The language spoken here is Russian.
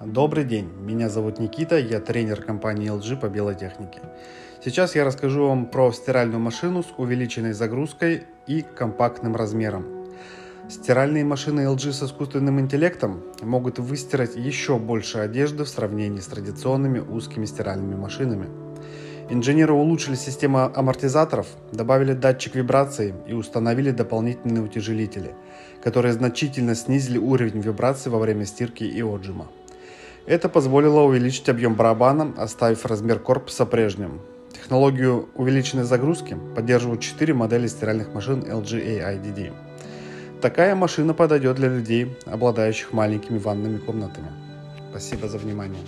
Добрый день, меня зовут Никита, я тренер компании LG по белой технике. Сейчас я расскажу вам про стиральную машину с увеличенной загрузкой и компактным размером. Стиральные машины LG с искусственным интеллектом могут выстирать еще больше одежды в сравнении с традиционными узкими стиральными машинами. Инженеры улучшили систему амортизаторов, добавили датчик вибрации и установили дополнительные утяжелители, которые значительно снизили уровень вибрации во время стирки и отжима. Это позволило увеличить объем барабана, оставив размер корпуса прежним. Технологию увеличенной загрузки поддерживают 4 модели стиральных машин LG AIDD. Такая машина подойдет для людей, обладающих маленькими ванными комнатами. Спасибо за внимание.